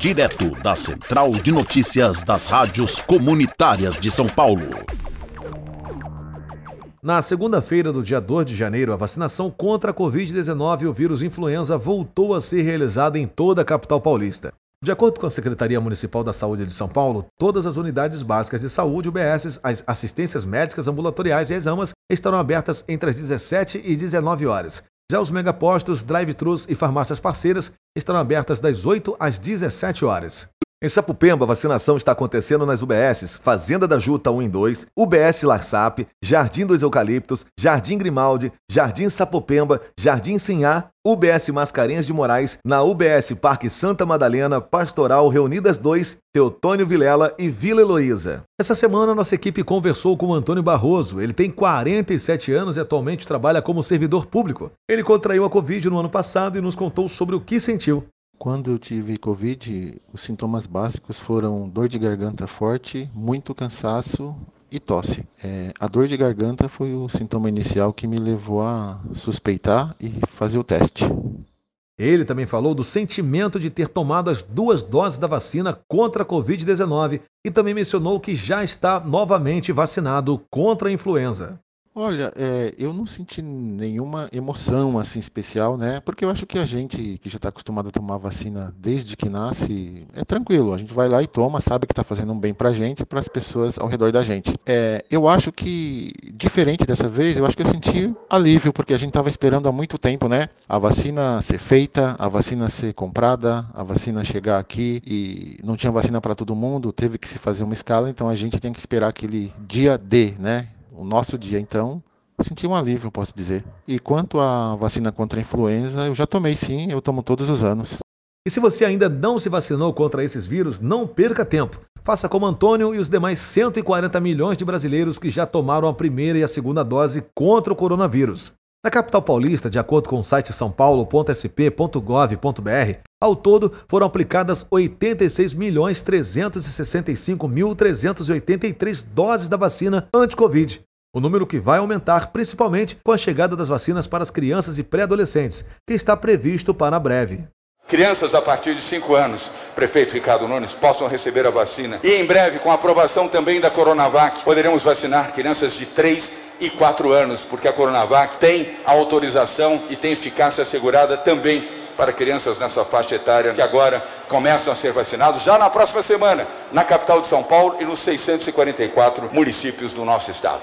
direto da Central de Notícias das Rádios Comunitárias de São Paulo. Na segunda-feira do dia 2 de janeiro, a vacinação contra a Covid-19 e o vírus influenza voltou a ser realizada em toda a capital paulista. De acordo com a Secretaria Municipal da Saúde de São Paulo, todas as unidades básicas de saúde, UBS, as assistências médicas ambulatoriais e as AMAs estarão abertas entre as 17 e 19 horas. Já os megapostos, drive-thrus e farmácias parceiras estarão abertas das 8 às 17 horas. Em Sapupemba, vacinação está acontecendo nas UBSs Fazenda da Juta 1 e 2, UBS Larsap, Jardim dos Eucaliptos, Jardim Grimaldi, Jardim Sapupemba, Jardim Sinhá, UBS Mascarenhas de Moraes, na UBS Parque Santa Madalena, Pastoral Reunidas 2, Teotônio Vilela e Vila Heloísa. Essa semana, nossa equipe conversou com o Antônio Barroso. Ele tem 47 anos e atualmente trabalha como servidor público. Ele contraiu a Covid no ano passado e nos contou sobre o que sentiu. Quando eu tive Covid, os sintomas básicos foram dor de garganta forte, muito cansaço e tosse. É, a dor de garganta foi o sintoma inicial que me levou a suspeitar e fazer o teste. Ele também falou do sentimento de ter tomado as duas doses da vacina contra a Covid-19 e também mencionou que já está novamente vacinado contra a influenza. Olha, é, eu não senti nenhuma emoção assim especial, né? Porque eu acho que a gente que já está acostumado a tomar vacina desde que nasce é tranquilo. A gente vai lá e toma, sabe que está fazendo um bem para a gente e para as pessoas ao redor da gente. É, eu acho que diferente dessa vez, eu acho que eu senti alívio porque a gente estava esperando há muito tempo, né? A vacina ser feita, a vacina ser comprada, a vacina chegar aqui e não tinha vacina para todo mundo, teve que se fazer uma escala, então a gente tem que esperar aquele dia D, né? O nosso dia, então, senti um alívio, posso dizer. E quanto à vacina contra a influenza, eu já tomei sim, eu tomo todos os anos. E se você ainda não se vacinou contra esses vírus, não perca tempo. Faça como Antônio e os demais 140 milhões de brasileiros que já tomaram a primeira e a segunda dose contra o coronavírus. Na capital paulista, de acordo com o site sãopaulo.sp.gov.br, ao todo foram aplicadas 86.365.383 doses da vacina anti-Covid. O número que vai aumentar principalmente com a chegada das vacinas para as crianças e pré-adolescentes, que está previsto para breve. Crianças a partir de 5 anos, prefeito Ricardo Nunes, possam receber a vacina. E em breve, com a aprovação também da Coronavac, poderemos vacinar crianças de 3 e 4 anos, porque a Coronavac tem a autorização e tem eficácia assegurada também para crianças nessa faixa etária que agora começam a ser vacinados já na próxima semana, na capital de São Paulo e nos 644 municípios do nosso estado.